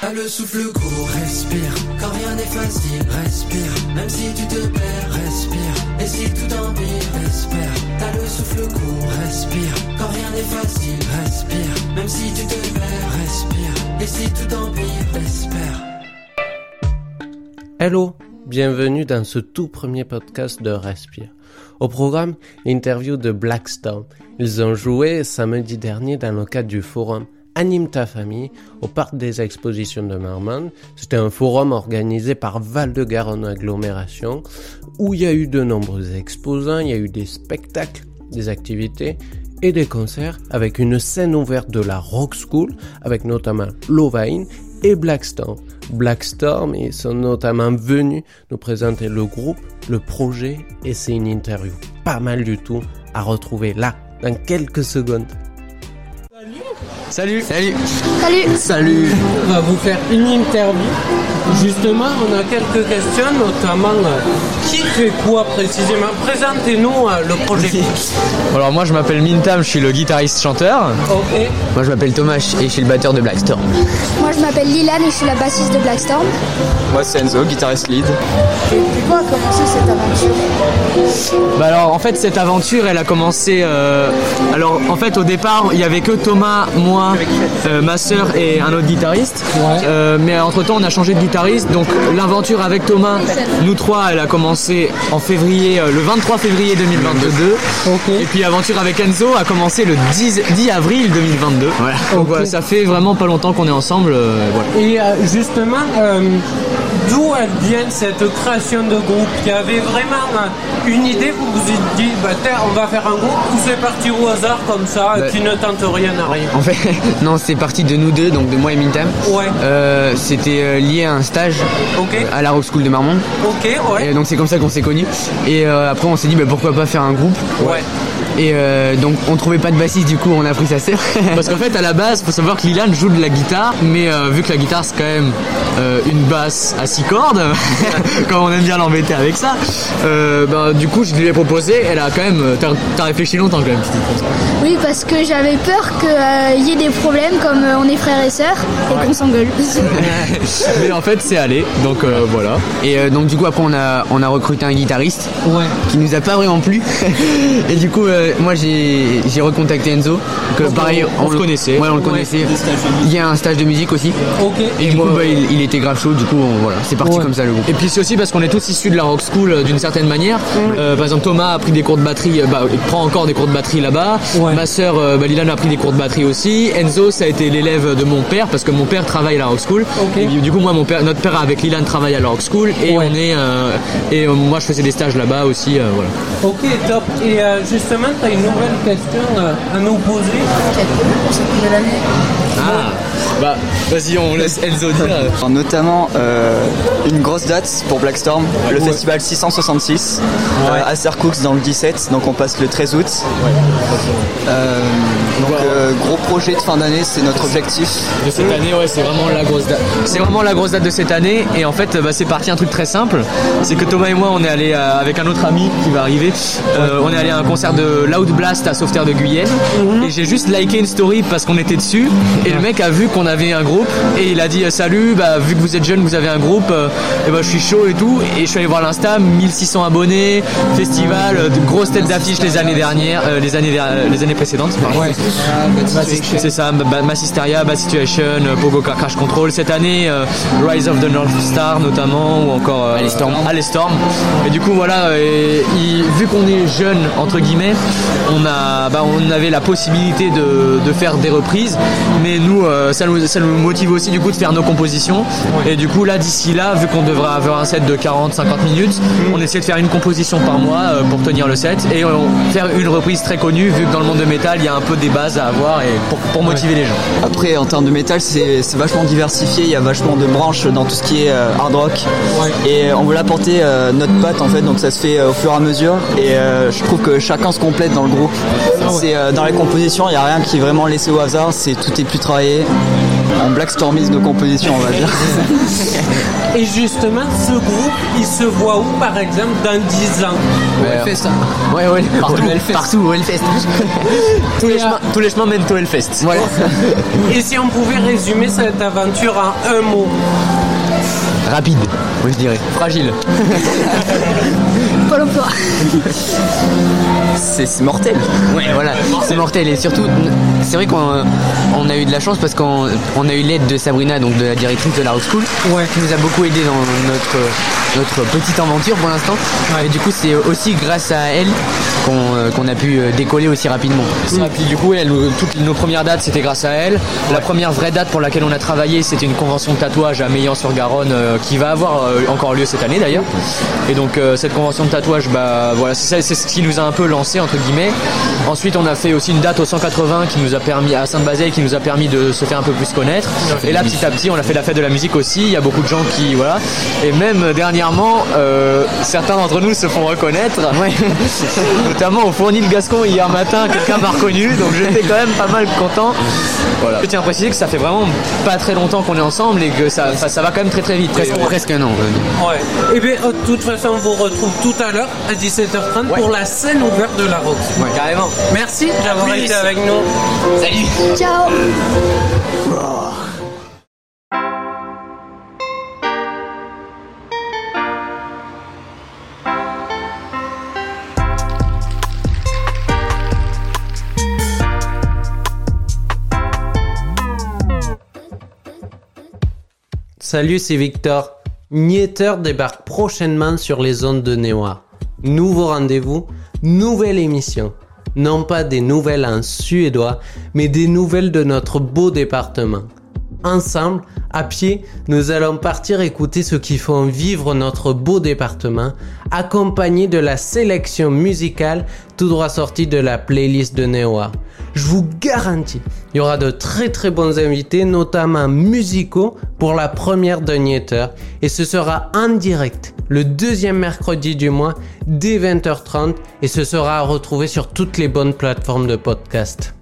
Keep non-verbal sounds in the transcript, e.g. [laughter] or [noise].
T'as le souffle court, respire. Quand rien n'est facile, respire. Même si tu te perds, respire. Et si tout empire, espère. T'as le souffle court, respire. Quand rien n'est facile, respire. Même si tu te perds, respire. Et si tout empire, espère. Hello, bienvenue dans ce tout premier podcast de Respire. Au programme, l'interview de Blackstone. Ils ont joué samedi dernier dans le cadre du forum Anime ta famille au parc des expositions de Marmande. C'était un forum organisé par Val de Garonne Agglomération où il y a eu de nombreux exposants, il y a eu des spectacles, des activités et des concerts avec une scène ouverte de la Rock School avec notamment Lovain et Blackstorm. Blackstorm, ils sont notamment venus nous présenter le groupe, le projet et c'est une interview pas mal du tout à retrouver là dans quelques secondes. Salut. Salut. Salut. Salut. On va vous faire une interview. Justement, on a quelques questions, notamment euh, qui fait quoi précisément Présentez-nous euh, le projet. [laughs] Alors moi je m'appelle Mintam, je suis le guitariste chanteur. Ok. Moi je m'appelle Thomas et je suis le batteur de Blackstorm. Moi je m'appelle Lilan et je suis la bassiste de Blackstorm. Moi c'est Enzo, guitariste lead. Et comment a commencé cette aventure? Bah alors en fait cette aventure elle a commencé euh, alors en fait au départ il y avait que Thomas, moi, euh, ma sœur et un autre guitariste. Euh, mais entre temps on a changé de guitariste donc l'aventure avec Thomas, nous trois elle a commencé en février, euh, le 23 février 2022. Et puis l'aventure avec Enzo a commencé le 10, 10 avril 2022. Voilà. Donc voilà, ça fait vraiment pas longtemps qu'on est ensemble. euh, voilà. Et euh, justement, euh, d'où elle vient cette création de groupe Il y avait vraiment une idée, vous vous êtes dit, bah, tiens, on va faire un groupe, ou c'est parti au hasard comme ça, Bah, qui ne tente rien à rien En fait, [laughs] non, c'est parti de nous deux, donc de moi et Mintam. Ouais. Euh, C'était euh, lié à un stage à la Rock School de Marmande. Ok, ouais. Et donc c'est comme ça qu'on s'est connus. Et euh, après on s'est dit bah, pourquoi pas faire un groupe? Ouais. Et euh, donc on trouvait pas de bassiste du coup on a pris sa sœur. [laughs] Parce qu'en fait à la base faut savoir que Lilan joue de la guitare mais euh, vu que la guitare c'est quand même euh, une basse à six cordes, [laughs] comme on aime bien l'embêter avec ça, euh, bah, du coup je lui ai proposé, elle a quand même, t'as réfléchi longtemps quand même. Oui, parce que j'avais peur qu'il y ait des problèmes comme euh, on est frères et sœurs et qu'on s'engueule. [laughs] mais en fait c'est allé donc euh, voilà. Et euh, donc du coup après on a, on a recruté un guitariste Ouais. qui nous a pas vraiment plu. et du coup, euh, moi j'ai j'ai recontacté Enzo. Que pareil, on le- connaissait. Ouais, on le connaissait. Il y a un stage de musique aussi. Ok. Et du coup, bah, il, il était grave chaud. Du coup, on- voilà, c'est parti Ouais. comme ça le groupe. Et puis c'est aussi parce qu'on est tous issus de la rock school euh, d'une certaine manière. Euh, par exemple, Thomas a pris des cours de batterie. euh, Bah, il prend encore des cours de batterie là-bas. Ouais. Ma sœur, euh, bah, Lilan a pris des cours de batterie aussi. Enzo, ça a été l'élève de mon père parce que mon père travaille à la rock school. Et du coup, moi, mon père, notre père avec Lilan travaille à la rock school et on est euh, et euh, moi je faisais des stages là-bas aussi. euh, voilà. Ok, top. Et euh, tu as une nouvelle question euh, à nous poser. Ah, bah vas-y, on laisse Enzo dire. Notamment euh, une grosse date pour Blackstorm, le festival 666 euh, à Sercoux dans le 17, donc on passe le 13 août. Euh, donc euh, gros projet de fin d'année, c'est notre objectif. De cette année, ouais, c'est vraiment la grosse date. C'est vraiment la grosse date de cette année. Et en fait, bah, c'est parti un truc très simple. C'est que Thomas et moi, on est allé euh, avec un autre ami qui va arriver. euh, on est allé à un concert de Loud Blast à Sauveterre de Guyenne. Et j'ai juste liké une story parce qu'on était dessus. Et le mec a vu qu'on avait un groupe. Et il a dit euh, Salut, bah, vu que vous êtes jeune, vous avez un groupe. euh, et bah, je suis chaud et tout. Et je suis allé voir l'Insta, 1600 abonnés, festival, euh, de grosses têtes d'affiches les années dernières, euh, les années, les années précédentes. C'est ça, Ba- Mass Hysteria, Bad Situation, euh, Pogo Crash Control. Cette année, euh, Rise of the North Star notamment, ou encore euh, Alice Storm. Et du coup, voilà, euh, il- vu qu'on est jeune, entre guillemets, on, a, bah, on avait la possibilité de, de faire des reprises. Mais nous, euh, ça, nous, ça nous motive aussi du coup de faire nos compositions. Et du coup, là, d'ici là, vu qu'on devra avoir un set de 40-50 minutes, on essaie de faire une composition par mois euh, pour tenir le set. Et on, faire une reprise très connue, vu que dans le monde de métal, il y a un peu des bases à avoir et pour, pour motiver les gens. Après en termes de métal, c'est c'est vachement diversifié, il y a vachement de branches dans tout ce qui est euh, hard rock. Et on veut l'apporter euh, notre patte en fait, donc ça se fait euh, au fur et à mesure. Et euh, je trouve que chacun se complète dans le groupe. C'est euh, dans les compositions, il n'y a rien qui est vraiment laissé au hasard, c'est tout est plus travaillé. On blackstormise nos compositions, on va dire. [laughs] Et justement, ce groupe, il se voit où, par exemple, dans 10 ans? Hellfest. Ouais, ouais, partout, partout, au Hellfest. tous, les chemins, tous les chemins mènent au Hellfest. Voilà. [laughs] Et si on pouvait résumer cette aventure en un mot? Rapide, oui, je dirais. Fragile. [laughs] Pôle emploi. C'est c'est mortel. Ouais, voilà, c'est mortel et surtout, c'est vrai qu'on on a eu de la chance parce qu'on on a eu l'aide de Sabrina, donc de la directrice de la Rock School, qui nous a beaucoup aidé dans notre notre petite aventure pour l'instant. Et du coup, c'est aussi grâce à elle qu'on euh, a pu euh, décoller aussi rapidement. Et puis du coup, elle, toutes nos premières dates, c'était grâce à elle. La première vraie date pour laquelle on a travaillé, c'était une convention de tatouage à Meillan-sur-Garonne euh, qui va avoir euh, encore lieu cette année d'ailleurs. Et donc euh, cette convention de tatouage, bah voilà, c'est ce qui nous a un peu lancé entre guillemets. Ensuite, on a fait aussi une date au 180 qui nous a permis à Sainte-Bazeille qui nous a permis de se faire un peu plus connaître. Et là, petit à petit, on a fait la fête de la musique aussi. Il y a beaucoup de gens qui voilà. Et même euh, dernièrement, euh, certains d'entre nous se font reconnaître. [laughs] Notamment au fournil Gascon hier matin, quelqu'un m'a reconnu, donc j'étais quand même pas mal content. Voilà. Je tiens à préciser que ça fait vraiment pas très longtemps qu'on est ensemble et que ça, ça, ça va quand même très très vite. Presque, presque un an. Ouais. Et bien, de toute façon, on vous retrouve tout à l'heure à 17h30 pour la scène ouverte de la rock. Ouais, carrément. Merci d'avoir été avec nous. Salut Ciao. Salut, c'est Victor. Nietter débarque prochainement sur les ondes de Néoir. Nouveau rendez-vous, nouvelle émission. Non pas des nouvelles en suédois, mais des nouvelles de notre beau département. Ensemble, à pied, nous allons partir écouter ce qui font vivre notre beau département, accompagné de la sélection musicale tout droit sortie de la playlist de Neoa. Je vous garantis, il y aura de très très bons invités, notamment musicaux, pour la première Nieter, et ce sera en direct le deuxième mercredi du mois dès 20h30, et ce sera à retrouver sur toutes les bonnes plateformes de podcast.